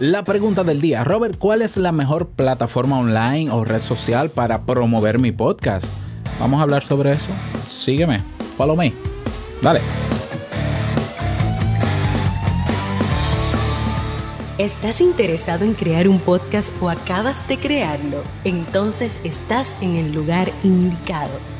La pregunta del día, Robert, ¿cuál es la mejor plataforma online o red social para promover mi podcast? Vamos a hablar sobre eso. Sígueme, follow me. Dale. ¿Estás interesado en crear un podcast o acabas de crearlo? Entonces estás en el lugar indicado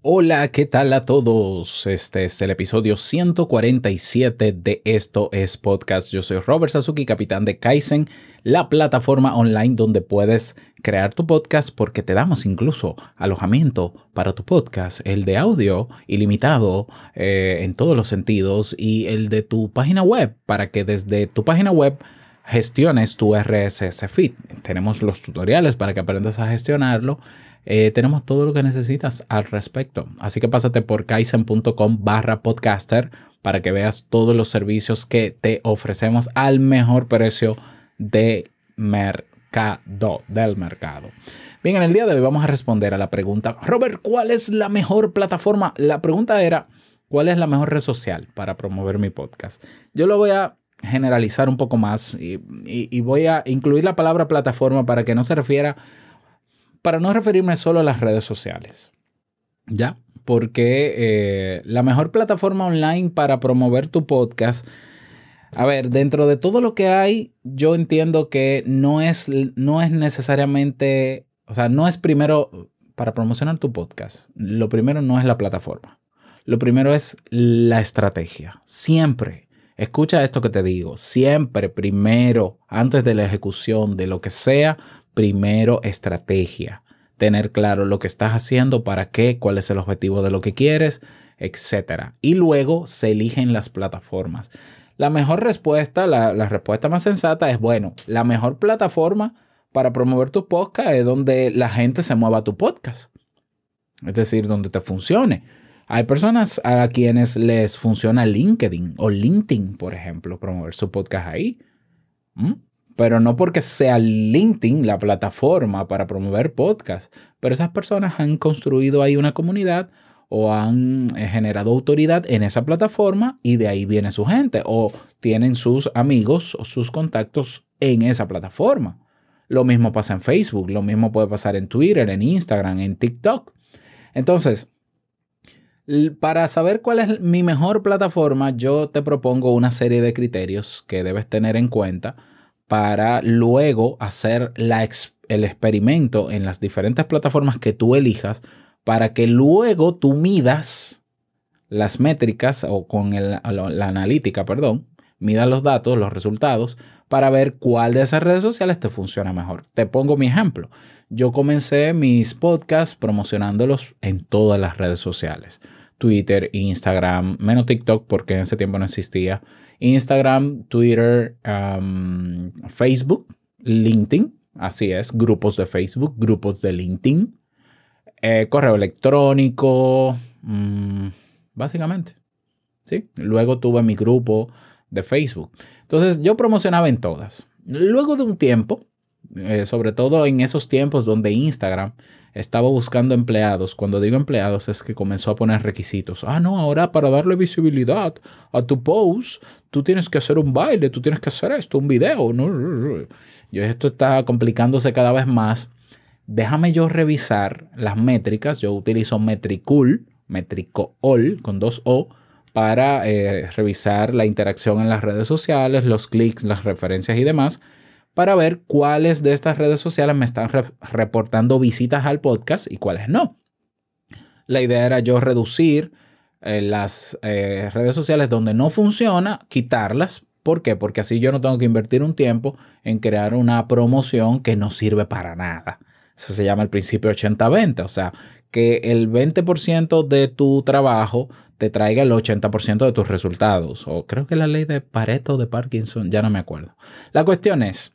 Hola, ¿qué tal a todos? Este es el episodio 147 de Esto es Podcast. Yo soy Robert Sasuki, capitán de Kaizen, la plataforma online donde puedes crear tu podcast porque te damos incluso alojamiento para tu podcast, el de audio ilimitado eh, en todos los sentidos y el de tu página web para que desde tu página web gestiones tu RSS feed. Tenemos los tutoriales para que aprendas a gestionarlo eh, tenemos todo lo que necesitas al respecto. Así que pásate por kaizen.com barra podcaster para que veas todos los servicios que te ofrecemos al mejor precio de mercado, del mercado. Bien, en el día de hoy vamos a responder a la pregunta, Robert, ¿cuál es la mejor plataforma? La pregunta era, ¿cuál es la mejor red social para promover mi podcast? Yo lo voy a generalizar un poco más y, y voy a incluir la palabra plataforma para que no se refiera para no referirme solo a las redes sociales. ¿Ya? Porque eh, la mejor plataforma online para promover tu podcast, a ver, dentro de todo lo que hay, yo entiendo que no es, no es necesariamente, o sea, no es primero para promocionar tu podcast. Lo primero no es la plataforma. Lo primero es la estrategia. Siempre. Escucha esto que te digo. Siempre primero, antes de la ejecución de lo que sea, primero estrategia, tener claro lo que estás haciendo, para qué, cuál es el objetivo de lo que quieres, etc. Y luego se eligen las plataformas. La mejor respuesta, la, respuesta más sensata es, bueno, la mejor plataforma para promover tu podcast es donde la gente se mueva a tu podcast. Es decir, donde te funcione. Hay personas a quienes les funciona LinkedIn o LinkedIn, por ejemplo, promover su podcast ahí. ¿Mm? Pero no porque sea LinkedIn la plataforma para promover podcasts, pero esas personas han construido ahí una comunidad o han eh, generado autoridad en esa plataforma y de ahí viene su gente o tienen sus amigos o sus contactos en esa plataforma. Lo mismo pasa en Facebook, lo mismo puede pasar en Twitter, en Instagram, en TikTok. Entonces, para saber cuál es mi mejor plataforma, yo te propongo una serie de criterios que debes tener en cuenta para luego hacer el experimento en las diferentes plataformas que tú elijas para que luego tú midas las métricas o con la analítica, perdón, midas los datos, los resultados, para ver cuál de esas redes sociales te funciona mejor. Te pongo mi ejemplo. Yo comencé mis podcasts promocionándolos en todas las redes sociales. Twitter, Instagram, menos TikTok porque en ese tiempo no existía. Instagram, Twitter, Facebook, LinkedIn, así es, grupos de Facebook, grupos de LinkedIn, eh, correo electrónico, mm, básicamente. ¿sí? Luego tuve mi grupo de Facebook. Entonces yo promocionaba en todas. Luego de un tiempo, eh, sobre todo en esos tiempos donde Instagram estaba buscando empleados. Cuando digo empleados es que comenzó a poner requisitos. Ah, no, ahora para darle visibilidad a tu post, tú tienes que hacer un baile, tú tienes que hacer esto, un video. Yo, esto está complicándose cada vez más. Déjame yo revisar las métricas. Yo utilizo Metricool, Metricool con dos O para eh, revisar la interacción en las redes sociales, los clics, las referencias y demás para ver cuáles de estas redes sociales me están reportando visitas al podcast y cuáles no. La idea era yo reducir eh, las eh, redes sociales donde no funciona, quitarlas. ¿Por qué? Porque así yo no tengo que invertir un tiempo en crear una promoción que no sirve para nada. Eso se llama el principio 80-20, o sea, que el 20% de tu trabajo te traiga el 80% de tus resultados. O creo que la ley de Pareto de Parkinson, ya no me acuerdo. La cuestión es,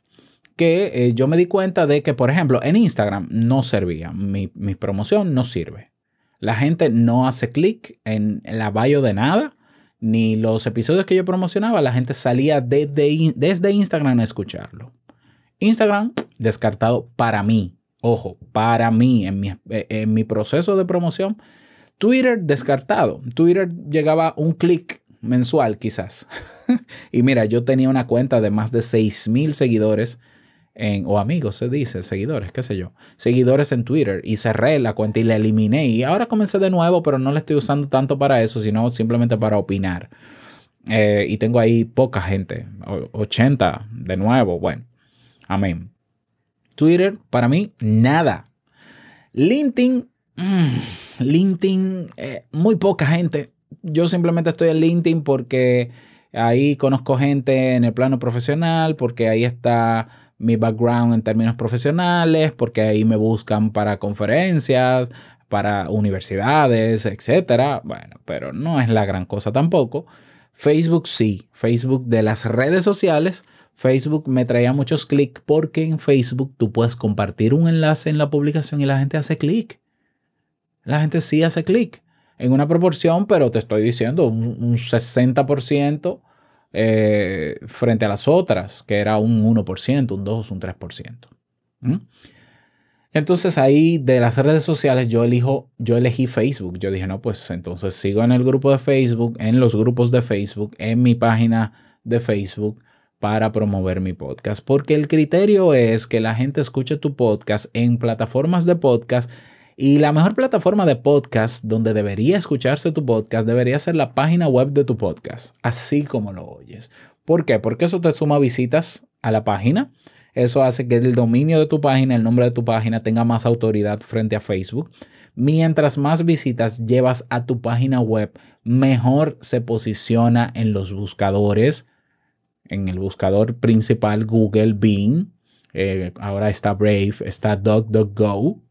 que eh, yo me di cuenta de que, por ejemplo, en Instagram no servía. Mi, promoción no sirve. La gente no hace clic en la bio de nada, ni los episodios que yo promocionaba, la gente salía desde, desde Instagram a escucharlo. Instagram descartado para mí. Ojo, para mí, en mi, en mi proceso de promoción. Twitter descartado. Twitter llegaba un clic mensual quizás. y mira, yo tenía una cuenta de más de 6 mil seguidores o amigos se dice, seguidores, qué sé yo, seguidores en Twitter y cerré la cuenta y la eliminé y ahora comencé de nuevo, pero no la estoy usando tanto para eso, sino simplemente para opinar. Eh, y tengo ahí poca gente, 80 de nuevo, bueno, amén. Twitter, para mí, nada. LinkedIn, mm, LinkedIn, eh, muy poca gente. Yo simplemente estoy en LinkedIn porque ahí conozco gente en el plano profesional, porque ahí está mi background en términos profesionales, porque ahí me buscan para conferencias, para universidades, etcétera. Bueno, pero no es la gran cosa tampoco. Facebook sí, Facebook de las redes sociales, Facebook me traía muchos clics porque en Facebook tú puedes compartir un enlace en la publicación y la gente hace clic. La gente sí hace clic en una proporción, pero te estoy diciendo un, un 60% eh, frente a las otras, que era un 1%, un 2, un 3%. ¿Mm? Entonces ahí de las redes sociales yo elijo, yo elegí Facebook. Yo dije, no, pues entonces sigo en el grupo de Facebook, en los grupos de Facebook, en mi página de Facebook para promover mi podcast. Porque el criterio es que la gente escuche tu podcast en plataformas de podcast y la mejor plataforma de podcast donde debería escucharse tu podcast debería ser la página web de tu podcast, así como lo oyes. ¿Por qué? Porque eso te suma visitas a la página. Eso hace que el dominio de tu página, el nombre de tu página tenga más autoridad frente a Facebook. Mientras más visitas llevas a tu página web, mejor se posiciona en los buscadores, en el buscador principal Google, Bing, eh, ahora está Brave, está DuckDuckGo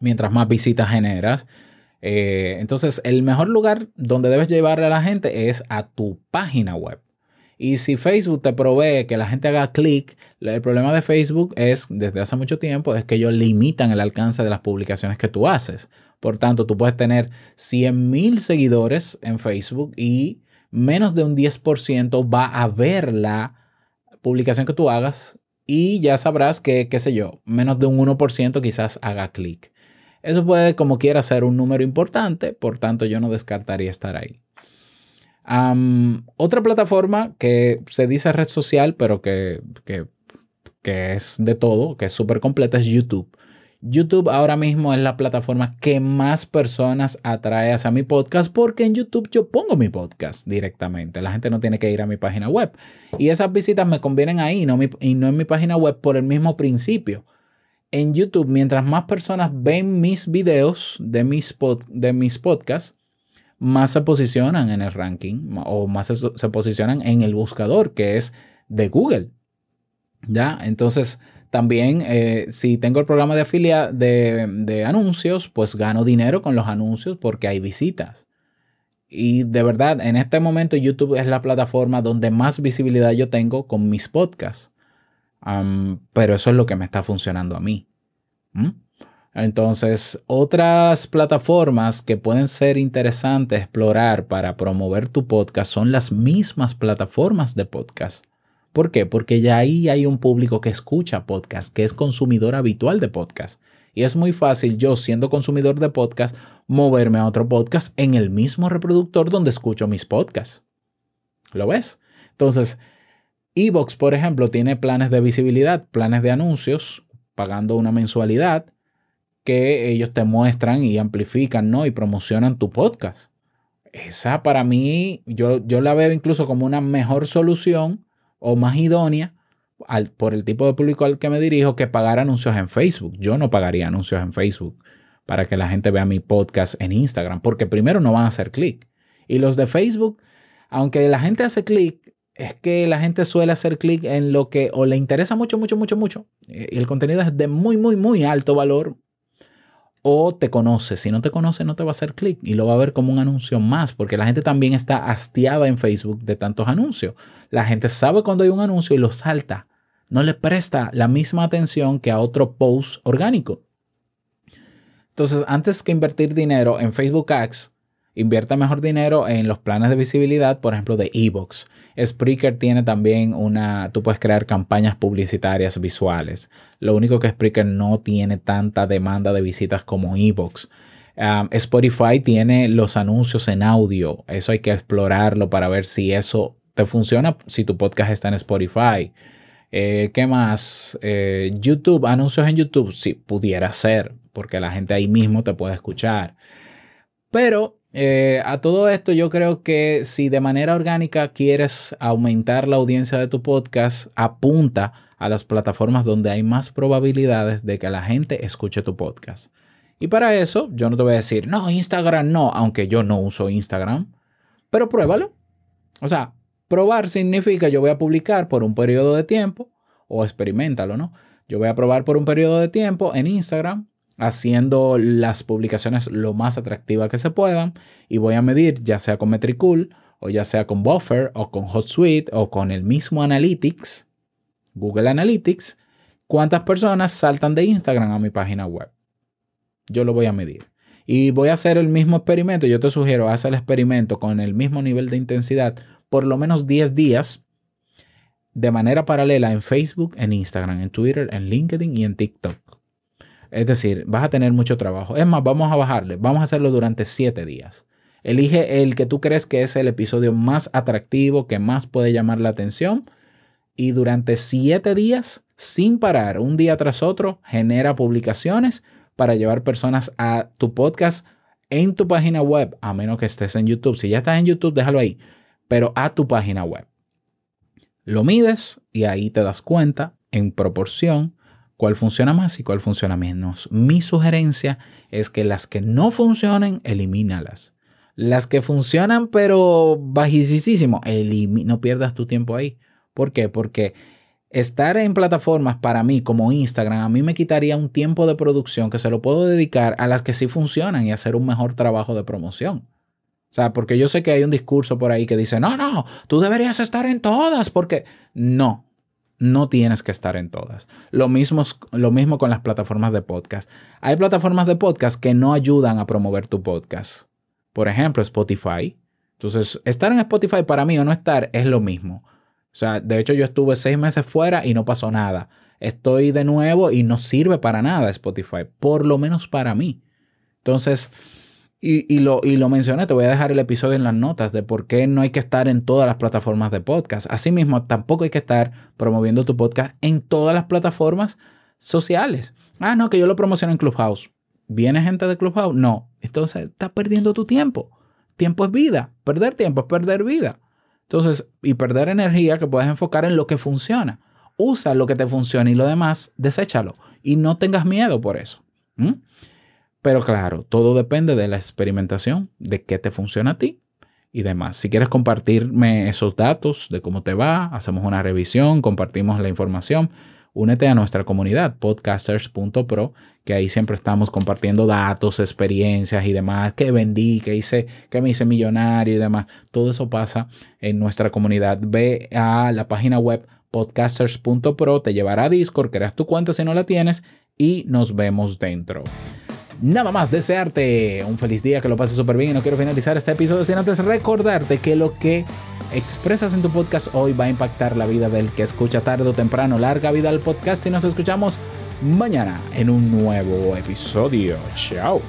mientras más visitas generas. Eh, entonces, el mejor lugar donde debes llevar a la gente es a tu página web. Y si Facebook te provee que la gente haga clic, el problema de Facebook es, desde hace mucho tiempo, es que ellos limitan el alcance de las publicaciones que tú haces. Por tanto, tú puedes tener 100 mil seguidores en Facebook y menos de un 10% va a ver la publicación que tú hagas y ya sabrás que, qué sé yo, menos de un 1% quizás haga clic. Eso puede, como quiera, ser un número importante, por tanto yo no descartaría estar ahí. otra plataforma que se dice red social, pero que, que, es de todo, que es súper completa, es YouTube. YouTube ahora mismo es la plataforma que más personas atrae hacia mi podcast porque en YouTube yo pongo mi podcast directamente. La gente no tiene que ir a mi página web. Y esas visitas me convienen ahí y no en mi página web por el mismo principio en YouTube, mientras más personas ven mis videos de mis, de mis podcasts, más se posicionan en el ranking o más se, posicionan en el buscador que es de Google. ¿Ya? Entonces, también eh, si tengo el programa de afiliado de, de anuncios, pues gano dinero con los anuncios porque hay visitas. Y de verdad, en este momento YouTube es la plataforma donde más visibilidad yo tengo con mis podcasts pero eso es lo que me está funcionando a mí. Entonces, otras plataformas que pueden ser interesantes explorar para promover tu podcast son las mismas plataformas de podcast. ¿Por qué? Porque ya ahí hay un público que escucha podcast, que es consumidor habitual de podcast. Y es muy fácil yo, siendo consumidor de podcast, moverme a otro podcast en el mismo reproductor donde escucho mis podcasts. ¿Lo ves? Entonces, Evox, por ejemplo, tiene planes de visibilidad, planes de anuncios, pagando una mensualidad que ellos te muestran y amplifican, ¿no? Y promocionan tu podcast. Esa para mí, yo, yo la veo incluso como una mejor solución o más idónea al, por el tipo de público al que me dirijo que pagar anuncios en Facebook. Yo no pagaría anuncios en Facebook para que la gente vea mi podcast en Instagram, porque primero no van a hacer clic. Y los de Facebook, aunque la gente hace clic, es que la gente suele hacer clic en lo que o le interesa mucho, mucho, mucho, mucho, eh, y el contenido es de muy, muy, muy alto valor, o te conoce. Si no te conoce, no te va a hacer clic y lo va a ver como un anuncio más, porque la gente también está hastiada en Facebook de tantos anuncios. La gente sabe cuando hay un anuncio y lo salta. no le presta la misma atención que a otro post orgánico. Entonces, antes que invertir dinero en Facebook Ads, invierta mejor dinero en los planes de visibilidad, por ejemplo, de Evox. Spreaker tiene también una, tú puedes crear campañas publicitarias visuales. Lo único que Spreaker no tiene tanta demanda de visitas como Evox. Um, Spotify tiene los anuncios en audio. Eso hay que explorarlo para ver si eso te funciona, si tu podcast está en Spotify. Eh, ¿Qué más? Eh, YouTube, anuncios en YouTube, sí, pudiera ser, porque la gente ahí mismo te puede escuchar. Pero eh, a todo esto yo creo que si de manera orgánica quieres aumentar la audiencia de tu podcast, apunta a las plataformas donde hay más probabilidades de que la gente escuche tu podcast. Y para eso, yo no te voy a decir, no, Instagram no, aunque yo no uso Instagram, pero pruébalo. O sea, probar significa yo voy a publicar por un periodo de tiempo, o experimentalo, ¿no? Yo voy a probar por un periodo de tiempo en Instagram, haciendo las publicaciones lo más atractivas que se puedan, y voy a medir, ya sea con Metricool, o ya sea con Buffer, o con HotSuite, o con el mismo Analytics, Google Analytics, cuántas personas saltan de Instagram a mi página web yo lo voy a medir. Y voy a hacer el mismo experimento. Yo te sugiero, haz el experimento con el mismo nivel de intensidad por lo menos 10 días de manera paralela en Facebook, en Instagram, en Twitter, en LinkedIn y en TikTok. Es decir, vas a tener mucho trabajo. Es más, vamos a bajarle. Vamos a hacerlo durante 7 días. Elige el que tú crees que es el episodio más atractivo, que más puede llamar la atención. Y durante 7 días, sin parar, un día tras otro, genera publicaciones para llevar personas a tu podcast en tu página web, a menos que estés en YouTube. Si ya estás en YouTube, déjalo ahí, pero a tu página web. Lo mides y ahí te das cuenta en proporción cuál funciona más y cuál funciona menos. Mi sugerencia es que las que no funcionen, elimínalas. Las que funcionan pero bajísimo, no pierdas tu tiempo ahí. ¿Por qué? Porque estar en plataformas para mí como Instagram, a mí me quitaría un tiempo de producción que se lo puedo dedicar a las que sí funcionan y hacer un mejor trabajo de promoción. O sea, porque yo sé que hay un discurso por ahí que dice, no, no, tú deberías estar en todas, porque no, no tienes que estar en todas. Lo mismo, lo mismo con las plataformas de podcast. Hay plataformas de podcast que no ayudan a promover tu podcast. Por ejemplo, Spotify. Entonces, estar en Spotify para mí o no estar es lo mismo. O sea, de hecho yo estuve seis meses fuera y no pasó nada. Estoy de nuevo y no sirve para nada Spotify, por lo menos para mí. Entonces, y, lo, y lo mencioné, te voy a dejar el episodio en las notas de por qué no hay que estar en todas las plataformas de podcast. Asimismo, tampoco hay que estar promoviendo tu podcast en todas las plataformas sociales. Ah, no, que yo lo promociono en Clubhouse. ¿Viene gente de Clubhouse? No. Entonces, estás perdiendo tu tiempo. Tiempo es vida. Perder tiempo es perder vida. Entonces, y perder energía que puedes enfocar en lo que funciona. Usa lo que te funciona y lo demás, deséchalo. Y no tengas miedo por eso. Pero claro, todo depende de la experimentación, de qué te funciona a ti y demás. Si quieres compartirme esos datos de cómo te va, hacemos una revisión, compartimos la información únete a nuestra comunidad podcasters.pro, que ahí siempre estamos compartiendo datos, experiencias y demás, que vendí, que hice, que me hice millonario y demás. Todo eso pasa en nuestra comunidad. Ve a la página web podcasters.pro, te llevará a Discord, creas tu cuenta si no la tienes y nos vemos dentro. Nada más desearte un feliz día, que lo pases súper bien y no quiero finalizar este episodio sin antes recordarte que lo que expresas en tu podcast hoy va a impactar la vida del que escucha tarde o temprano. Larga vida al podcast y nos escuchamos mañana en un nuevo episodio. Chao.